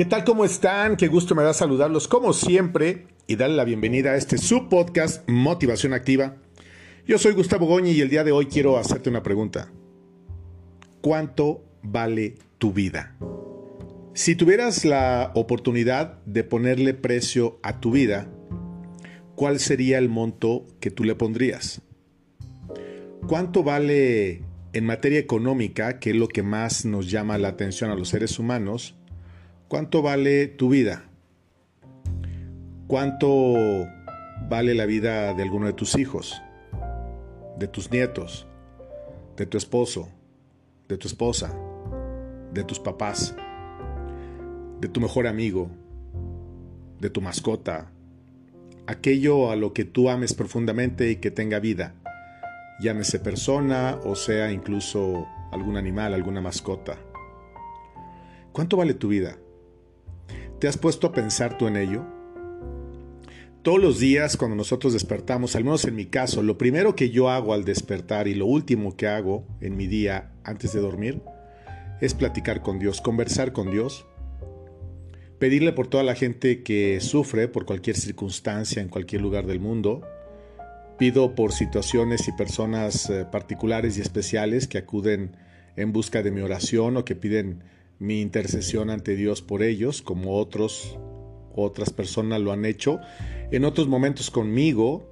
¿Qué tal? ¿Cómo están? Qué gusto me da saludarlos como siempre y darle la bienvenida a este subpodcast Motivación Activa. Yo soy Gustavo Goñi y el día de hoy quiero hacerte una pregunta. ¿Cuánto vale tu vida? Si tuvieras la oportunidad de ponerle precio a tu vida, ¿cuál sería el monto que tú le pondrías? ¿Cuánto vale en materia económica, que es lo que más nos llama la atención a los seres humanos? ¿Cuánto vale tu vida? ¿Cuánto vale la vida de alguno de tus hijos? ¿De tus nietos? ¿De tu esposo? ¿De tu esposa? ¿De tus papás? ¿De tu mejor amigo? ¿De tu mascota? Aquello a lo que tú ames profundamente y que tenga vida. Llámese persona o sea incluso algún animal, alguna mascota. ¿Cuánto vale tu vida? ¿Te has puesto a pensar tú en ello? Todos los días cuando nosotros despertamos, al menos en mi caso, lo primero que yo hago al despertar y lo último que hago en mi día antes de dormir es platicar con Dios, conversar con Dios, pedirle por toda la gente que sufre por cualquier circunstancia en cualquier lugar del mundo. Pido por situaciones y personas eh, particulares y especiales que acuden en busca de mi oración o que piden mi intercesión ante Dios por ellos, como otros otras personas lo han hecho, en otros momentos conmigo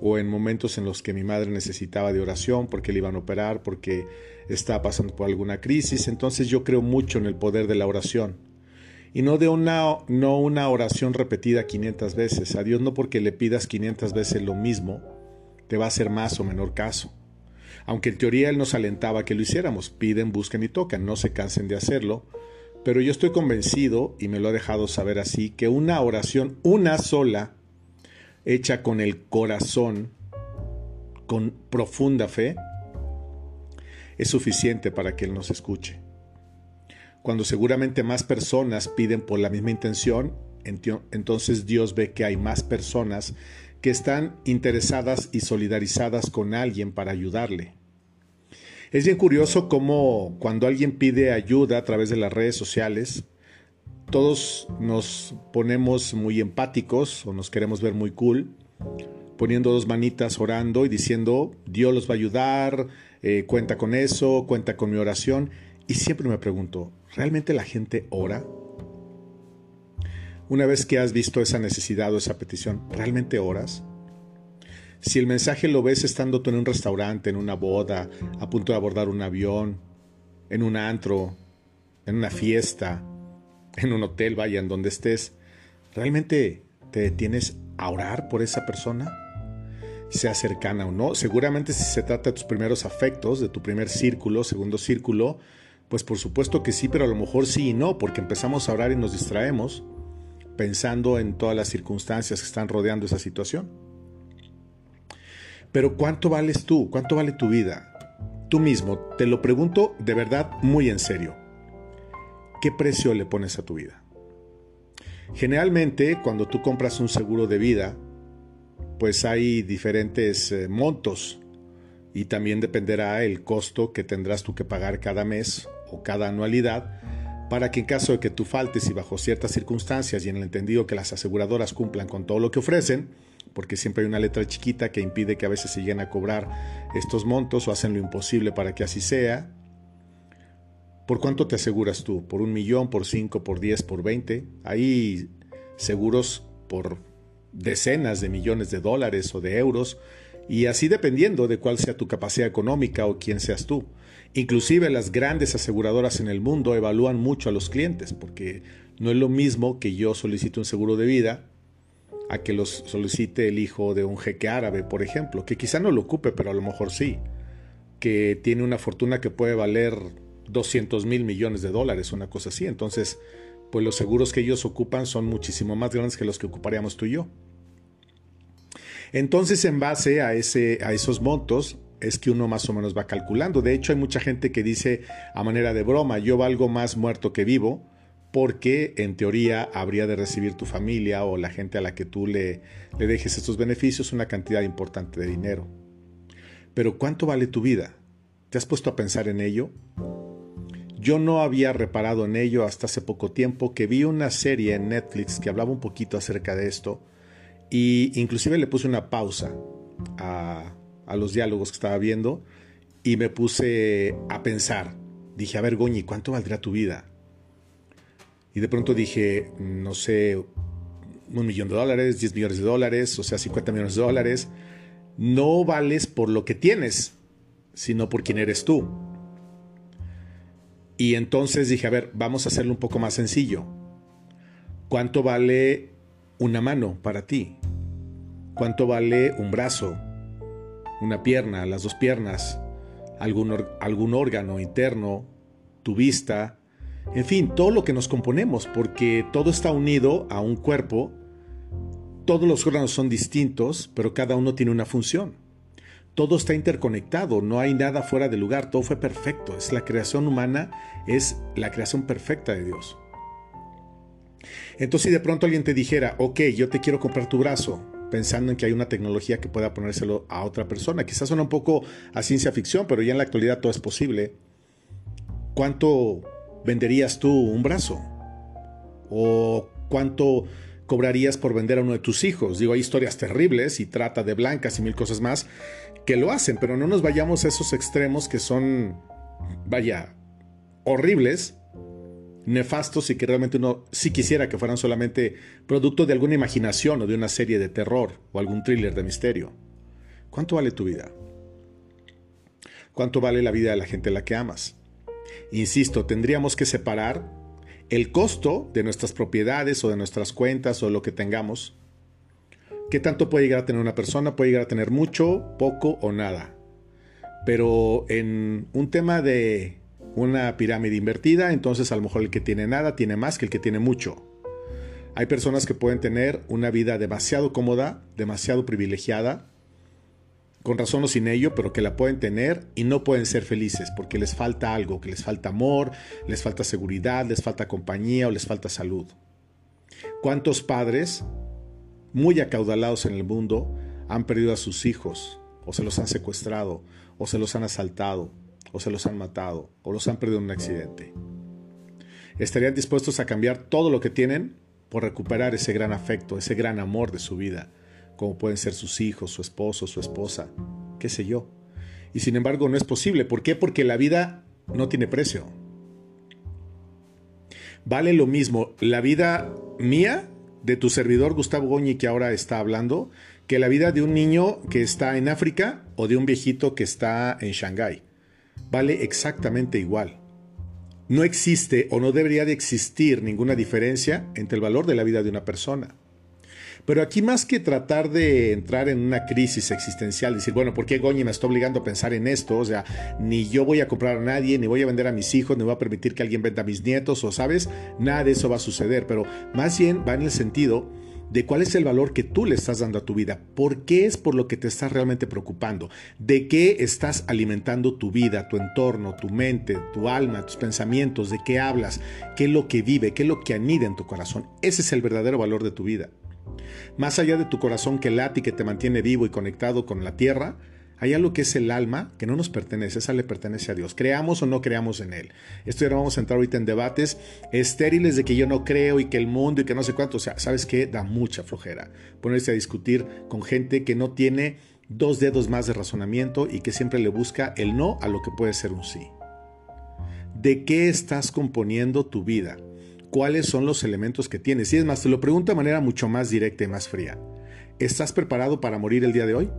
o en momentos en los que mi madre necesitaba de oración porque le iban a operar, porque estaba pasando por alguna crisis, entonces yo creo mucho en el poder de la oración. Y no de una no una oración repetida 500 veces, a Dios no porque le pidas 500 veces lo mismo te va a hacer más o menor caso. Aunque en teoría Él nos alentaba que lo hiciéramos, piden, busquen y tocan, no se cansen de hacerlo, pero yo estoy convencido, y me lo ha dejado saber así, que una oración, una sola, hecha con el corazón, con profunda fe, es suficiente para que Él nos escuche. Cuando seguramente más personas piden por la misma intención, entonces Dios ve que hay más personas que están interesadas y solidarizadas con alguien para ayudarle. Es bien curioso cómo cuando alguien pide ayuda a través de las redes sociales, todos nos ponemos muy empáticos o nos queremos ver muy cool, poniendo dos manitas orando y diciendo, Dios los va a ayudar, eh, cuenta con eso, cuenta con mi oración. Y siempre me pregunto, ¿realmente la gente ora? Una vez que has visto esa necesidad o esa petición, ¿realmente oras? Si el mensaje lo ves estando tú en un restaurante, en una boda, a punto de abordar un avión, en un antro, en una fiesta, en un hotel, vaya, en donde estés, ¿realmente te detienes a orar por esa persona? Sea cercana o no. Seguramente si se trata de tus primeros afectos, de tu primer círculo, segundo círculo, pues por supuesto que sí, pero a lo mejor sí y no, porque empezamos a orar y nos distraemos pensando en todas las circunstancias que están rodeando esa situación. Pero ¿cuánto vales tú? ¿Cuánto vale tu vida? Tú mismo, te lo pregunto de verdad muy en serio. ¿Qué precio le pones a tu vida? Generalmente, cuando tú compras un seguro de vida, pues hay diferentes eh, montos y también dependerá el costo que tendrás tú que pagar cada mes o cada anualidad para que en caso de que tú faltes y bajo ciertas circunstancias y en el entendido que las aseguradoras cumplan con todo lo que ofrecen, porque siempre hay una letra chiquita que impide que a veces se lleguen a cobrar estos montos o hacen lo imposible para que así sea. ¿Por cuánto te aseguras tú? ¿Por un millón, por cinco, por diez, por veinte? Hay seguros por decenas de millones de dólares o de euros y así dependiendo de cuál sea tu capacidad económica o quién seas tú. Inclusive las grandes aseguradoras en el mundo evalúan mucho a los clientes porque no es lo mismo que yo solicite un seguro de vida a que los solicite el hijo de un jeque árabe, por ejemplo, que quizá no lo ocupe, pero a lo mejor sí, que tiene una fortuna que puede valer 200 mil millones de dólares, una cosa así. Entonces, pues los seguros que ellos ocupan son muchísimo más grandes que los que ocuparíamos tú y yo. Entonces, en base a, ese, a esos montos, es que uno más o menos va calculando. De hecho, hay mucha gente que dice a manera de broma, yo valgo más muerto que vivo, porque en teoría habría de recibir tu familia o la gente a la que tú le, le dejes estos beneficios una cantidad importante de dinero. Pero ¿cuánto vale tu vida? ¿Te has puesto a pensar en ello? Yo no había reparado en ello hasta hace poco tiempo que vi una serie en Netflix que hablaba un poquito acerca de esto y inclusive le puse una pausa a, a los diálogos que estaba viendo y me puse a pensar. Dije, a ver, Goñi, ¿cuánto valdría tu vida? Y de pronto dije, no sé, un millón de dólares, 10 millones de dólares, o sea, 50 millones de dólares. No vales por lo que tienes, sino por quién eres tú. Y entonces dije, a ver, vamos a hacerlo un poco más sencillo. ¿Cuánto vale una mano para ti? ¿Cuánto vale un brazo? Una pierna, las dos piernas, algún, algún órgano interno, tu vista, en fin, todo lo que nos componemos, porque todo está unido a un cuerpo, todos los órganos son distintos, pero cada uno tiene una función. Todo está interconectado, no hay nada fuera de lugar, todo fue perfecto. Es la creación humana, es la creación perfecta de Dios. Entonces, si de pronto alguien te dijera, ok, yo te quiero comprar tu brazo, pensando en que hay una tecnología que pueda ponérselo a otra persona, quizás suena un poco a ciencia ficción, pero ya en la actualidad todo es posible. ¿Cuánto venderías tú un brazo? ¿O cuánto cobrarías por vender a uno de tus hijos? Digo, hay historias terribles y trata de blancas y mil cosas más que lo hacen, pero no nos vayamos a esos extremos que son, vaya, horribles, nefastos y que realmente uno sí quisiera que fueran solamente producto de alguna imaginación o de una serie de terror o algún thriller de misterio. ¿Cuánto vale tu vida? ¿Cuánto vale la vida de la gente a la que amas? Insisto, tendríamos que separar el costo de nuestras propiedades o de nuestras cuentas o lo que tengamos. ¿Qué tanto puede llegar a tener una persona? Puede llegar a tener mucho, poco o nada. Pero en un tema de una pirámide invertida, entonces a lo mejor el que tiene nada tiene más que el que tiene mucho. Hay personas que pueden tener una vida demasiado cómoda, demasiado privilegiada, con razón o sin ello, pero que la pueden tener y no pueden ser felices porque les falta algo, que les falta amor, les falta seguridad, les falta compañía o les falta salud. ¿Cuántos padres, muy acaudalados en el mundo, han perdido a sus hijos, o se los han secuestrado, o se los han asaltado, o se los han matado, o los han perdido en un accidente? ¿Estarían dispuestos a cambiar todo lo que tienen por recuperar ese gran afecto, ese gran amor de su vida? como pueden ser sus hijos, su esposo, su esposa, qué sé yo. Y sin embargo no es posible. ¿Por qué? Porque la vida no tiene precio. Vale lo mismo la vida mía, de tu servidor Gustavo Goñi que ahora está hablando, que la vida de un niño que está en África o de un viejito que está en Shanghái. Vale exactamente igual. No existe o no debería de existir ninguna diferencia entre el valor de la vida de una persona. Pero aquí más que tratar de entrar en una crisis existencial, decir, bueno, ¿por qué Goñi me está obligando a pensar en esto? O sea, ni yo voy a comprar a nadie, ni voy a vender a mis hijos, ni voy a permitir que alguien venda a mis nietos, o sabes, nada de eso va a suceder, pero más bien va en el sentido de cuál es el valor que tú le estás dando a tu vida, por qué es por lo que te estás realmente preocupando, de qué estás alimentando tu vida, tu entorno, tu mente, tu alma, tus pensamientos, de qué hablas, qué es lo que vive, qué es lo que anida en tu corazón. Ese es el verdadero valor de tu vida. Más allá de tu corazón que late y que te mantiene vivo y conectado con la tierra, hay algo que es el alma que no nos pertenece, esa le pertenece a Dios. Creamos o no creamos en Él. Esto ya vamos a entrar ahorita en debates estériles de que yo no creo y que el mundo y que no sé cuánto. O sea, ¿sabes qué? Da mucha flojera ponerse a discutir con gente que no tiene dos dedos más de razonamiento y que siempre le busca el no a lo que puede ser un sí. ¿De qué estás componiendo tu vida? cuáles son los elementos que tienes. Y es más, te lo pregunto de manera mucho más directa y más fría. ¿Estás preparado para morir el día de hoy?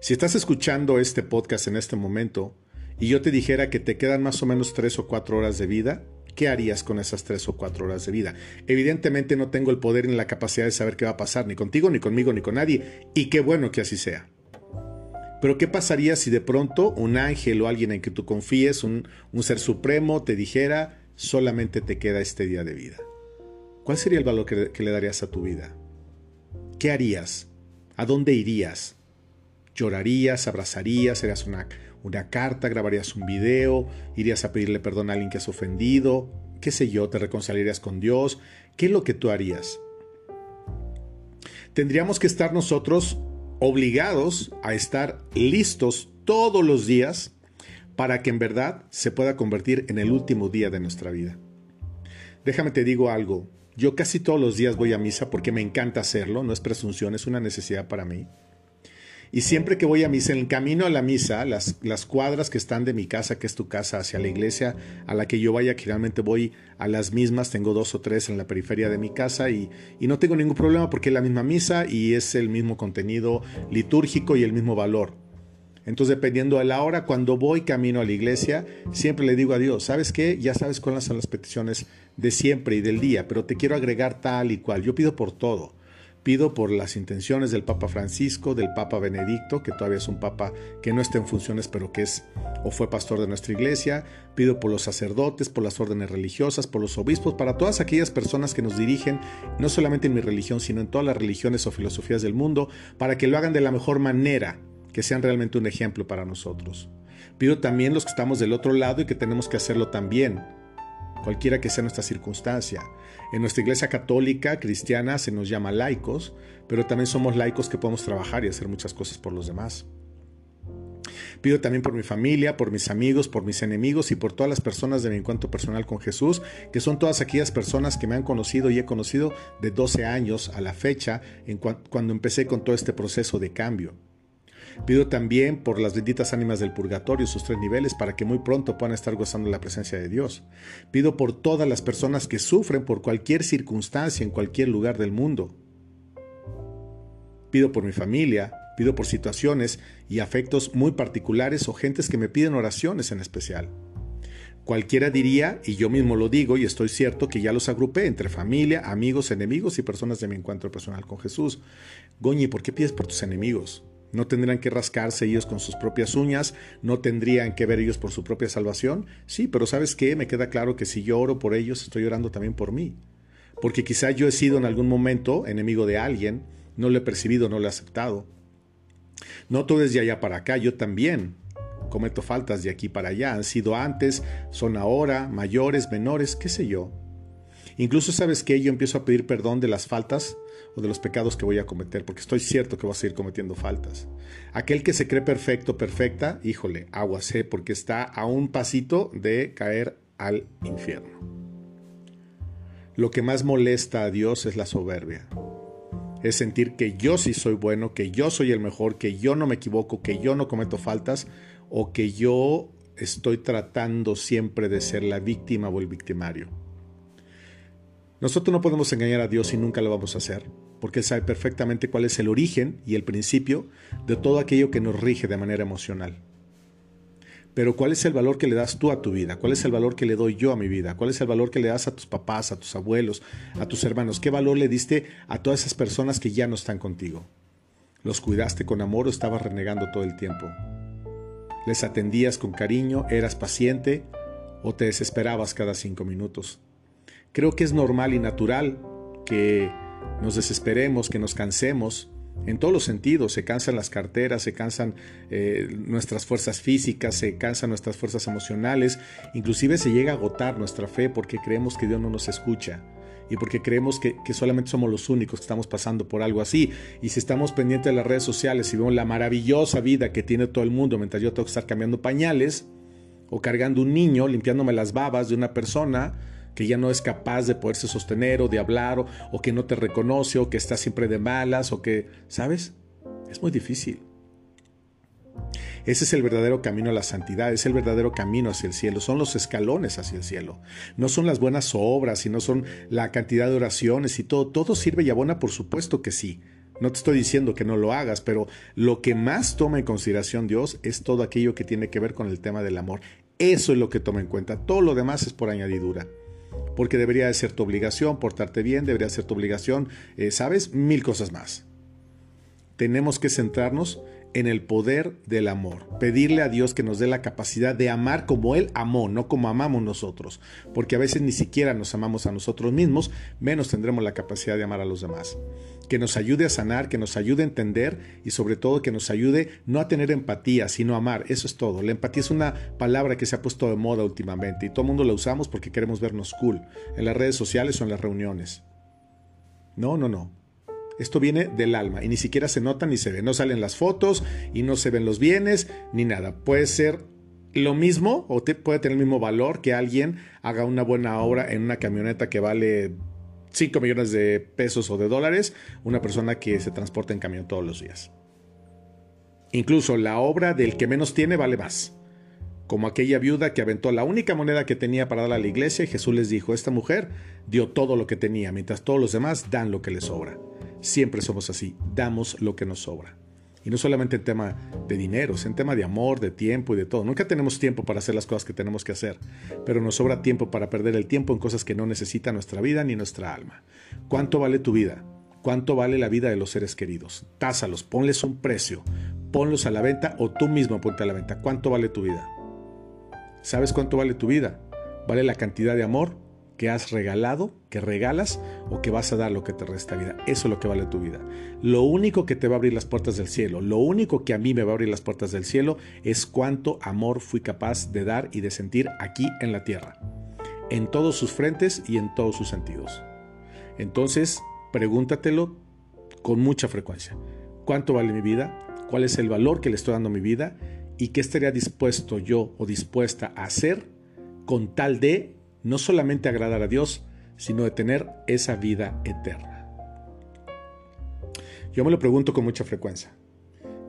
Si estás escuchando este podcast en este momento y yo te dijera que te quedan más o menos tres o cuatro horas de vida, ¿qué harías con esas tres o cuatro horas de vida? Evidentemente no tengo el poder ni la capacidad de saber qué va a pasar, ni contigo, ni conmigo, ni con nadie, y qué bueno que así sea. Pero ¿qué pasaría si de pronto un ángel o alguien en que tú confíes, un, ser supremo, te dijera, solamente te queda este día de vida. ¿Cuál sería el valor que, le darías a tu vida? ¿Qué harías? ¿A dónde irías? ¿Llorarías? ¿Abrazarías? ¿Harías una, una carta? ¿Grabarías un video? ¿Irías a pedirle perdón a alguien que has ofendido? ¿Qué sé yo? ¿Te reconciliarías con Dios? ¿Qué es lo que tú harías? Tendríamos que estar nosotros obligados a estar listos todos los días para que en verdad se pueda convertir en el último día de nuestra vida. Déjame te digo algo, yo casi todos los días voy a misa porque me encanta hacerlo, no es presunción, es una necesidad para mí. Y siempre que voy a misa, en el camino a la misa, las, las cuadras que están de mi casa, que es tu casa, hacia la iglesia a la que yo vaya, que realmente voy a las mismas, tengo dos o tres en la periferia de mi casa y, y no tengo ningún problema porque es la misma misa y es el mismo contenido litúrgico y el mismo valor. Entonces, dependiendo de la hora, cuando voy camino a la iglesia, siempre le digo a Dios, ¿sabes qué? Ya sabes cuáles son las peticiones de siempre y del día, pero te quiero agregar tal y cual. Yo pido por todo. Pido por las intenciones del Papa Francisco, del Papa Benedicto, que todavía es un Papa que no está en funciones, pero que es o fue pastor de nuestra iglesia. Pido por los sacerdotes, por las órdenes religiosas, por los obispos, para todas aquellas personas que nos dirigen, no solamente en mi religión, sino en todas las religiones o filosofías del mundo, para que lo hagan de la mejor manera, que sean realmente un ejemplo para nosotros. Pido también los que estamos del otro lado y que tenemos que hacerlo también cualquiera que sea nuestra circunstancia. En nuestra iglesia católica cristiana se nos llama laicos, pero también somos laicos que podemos trabajar y hacer muchas cosas por los demás. Pido también por mi familia, por mis amigos, por mis enemigos y por todas las personas de mi encuentro personal con Jesús, que son todas aquellas personas que me han conocido y he conocido de 12 años a la fecha, en cuando empecé con todo este proceso de cambio. Pido también por las benditas ánimas del purgatorio, sus tres niveles, para que muy pronto puedan estar gozando la presencia de Dios. Pido por todas las personas que sufren por cualquier circunstancia en cualquier lugar del mundo. Pido por mi familia, pido por situaciones y afectos muy particulares o gentes que me piden oraciones en especial. Cualquiera diría, y yo mismo lo digo y estoy cierto, que ya los agrupé entre familia, amigos, enemigos y personas de mi encuentro personal con Jesús. Goñi, ¿por qué pides por tus enemigos? No tendrán que rascarse ellos con sus propias uñas, no tendrían que ver ellos por su propia salvación. Sí, pero ¿sabes qué? Me queda claro que si yo oro por ellos, estoy orando también por mí. Porque quizá yo he sido en algún momento enemigo de alguien, no lo he percibido, no lo he aceptado. No todo es de allá para acá, yo también cometo faltas de aquí para allá. Han sido antes, son ahora, mayores, menores, qué sé yo. Incluso sabes que yo empiezo a pedir perdón de las faltas o de los pecados que voy a cometer, porque estoy cierto que voy a seguir cometiendo faltas. Aquel que se cree perfecto, perfecta, híjole, aguacé, porque está a un pasito de caer al infierno. Lo que más molesta a Dios es la soberbia. Es sentir que yo sí soy bueno, que yo soy el mejor, que yo no me equivoco, que yo no cometo faltas o que yo estoy tratando siempre de ser la víctima o el victimario. Nosotros no podemos engañar a Dios y nunca lo vamos a hacer, porque Él sabe perfectamente cuál es el origen y el principio de todo aquello que nos rige de manera emocional. Pero ¿cuál es el valor que le das tú a tu vida? ¿Cuál es el valor que le doy yo a mi vida? ¿Cuál es el valor que le das a tus papás, a tus abuelos, a tus hermanos? ¿Qué valor le diste a todas esas personas que ya no están contigo? ¿Los cuidaste con amor o estabas renegando todo el tiempo? ¿Les atendías con cariño? ¿Eras paciente? ¿O te desesperabas cada cinco minutos? Creo que es normal y natural que nos desesperemos, que nos cansemos. En todos los sentidos, se cansan las carteras, se cansan eh, nuestras fuerzas físicas, se cansan nuestras fuerzas emocionales, inclusive se llega a agotar nuestra fe porque creemos que Dios no nos escucha y porque creemos que, que, solamente somos los únicos que estamos pasando por algo así. Y si estamos pendientes de las redes sociales y vemos la maravillosa vida que tiene todo el mundo mientras yo tengo que estar cambiando pañales o cargando un niño, limpiándome las babas de una persona, que ya no es capaz de poderse sostener o de hablar o, que no te reconoce o que está siempre de malas o que, ¿sabes? Es muy difícil. Ese es el verdadero camino a la santidad, es el verdadero camino hacia el cielo, son los escalones hacia el cielo. No son las buenas obras y no son la cantidad de oraciones y todo. Todo sirve y abona, por supuesto que sí. No te estoy diciendo que no lo hagas, pero lo que más toma en consideración Dios es todo aquello que tiene que ver con el tema del amor. Eso es lo que toma en cuenta. Todo lo demás es por añadidura porque debería de ser tu obligación portarte bien, debería ser tu obligación, eh, ¿sabes? Mil cosas más. Tenemos que centrarnos en el poder del amor. Pedirle a Dios que nos dé la capacidad de amar como Él amó, no como amamos nosotros. Porque a veces ni siquiera nos amamos a nosotros mismos, menos tendremos la capacidad de amar a los demás. Que nos ayude a sanar, que nos ayude a entender y sobre todo que nos ayude no a tener empatía, sino a amar. Eso es todo. La empatía es una palabra que se ha puesto de moda últimamente y todo el mundo la usamos porque queremos vernos cool en las redes sociales o en las reuniones. No, no, no. Esto viene del alma y ni siquiera se nota ni se ve. No salen las fotos y no se ven los bienes ni nada. Puede ser lo mismo o puede tener el mismo valor que alguien haga una buena obra en una camioneta que vale 5 millones de pesos o de dólares, una persona que se transporta en camión todos los días. Incluso la obra del que menos tiene vale más. Como aquella viuda que aventó la única moneda que tenía para dar a la iglesia y Jesús les dijo, esta mujer dio todo lo que tenía, mientras todos los demás dan lo que les sobra. Siempre somos así, damos lo que nos sobra. Y no solamente en tema de dinero, es en tema de amor, de tiempo y de todo. Nunca tenemos tiempo para hacer las cosas que tenemos que hacer, pero nos sobra tiempo para perder el tiempo en cosas que no necesita nuestra vida ni nuestra alma. ¿Cuánto vale tu vida? ¿Cuánto vale la vida de los seres queridos? Tásalos, ponles un precio, ponlos a la venta o tú mismo ponte a la venta. ¿Cuánto vale tu vida? ¿Sabes cuánto vale tu vida? Vale la cantidad de amor que has regalado, que regalas o que vas a dar lo que te resta vida. Eso es lo que vale tu vida. Lo único que te va a abrir las puertas del cielo, lo único que a mí me va a abrir las puertas del cielo es cuánto amor fui capaz de dar y de sentir aquí en la tierra, en todos sus frentes y en todos sus sentidos. Entonces, pregúntatelo con mucha frecuencia. ¿Cuánto vale mi vida? ¿Cuál es el valor que le estoy dando a mi vida? ¿Y qué estaría dispuesto yo o dispuesta a hacer con tal de no solamente agradar a Dios, sino de tener esa vida eterna. Yo me lo pregunto con mucha frecuencia.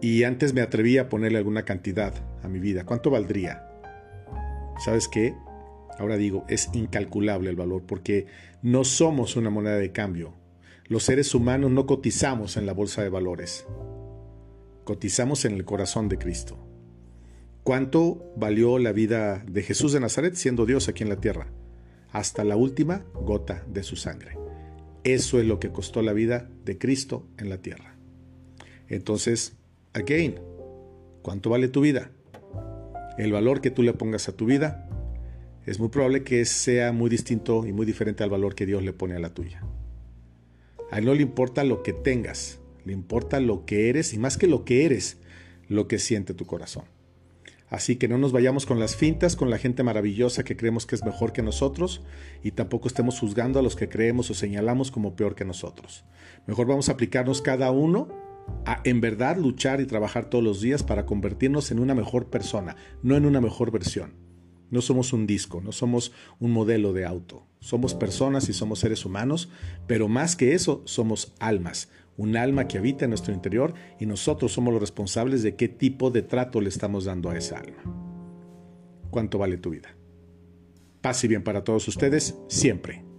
Y antes me atreví a ponerle alguna cantidad a mi vida. ¿Cuánto valdría? ¿Sabes qué? Ahora digo, es incalculable el valor porque no somos una moneda de cambio. Los seres humanos no cotizamos en la bolsa de valores. Cotizamos en el corazón de Cristo. ¿Cuánto valió la vida de Jesús de Nazaret siendo Dios aquí en la tierra? Hasta la última gota de su sangre. Eso es lo que costó la vida de Cristo en la tierra. Entonces, again, ¿cuánto vale tu vida? El valor que tú le pongas a tu vida es muy probable que sea muy distinto y muy diferente al valor que Dios le pone a la tuya. A él no le importa lo que tengas, le importa lo que eres y más que lo que eres, lo que siente tu corazón. Así que no nos vayamos con las fintas, con la gente maravillosa que creemos que es mejor que nosotros y tampoco estemos juzgando a los que creemos o señalamos como peor que nosotros. Mejor vamos a aplicarnos cada uno a en verdad luchar y trabajar todos los días para convertirnos en una mejor persona, no en una mejor versión. No somos un disco, no somos un modelo de auto. Somos personas y somos seres humanos, pero más que eso, somos almas, un alma que habita en nuestro interior y nosotros somos los responsables de qué tipo de trato le estamos dando a esa alma. ¿Cuánto vale tu vida? Paz y bien para todos ustedes siempre.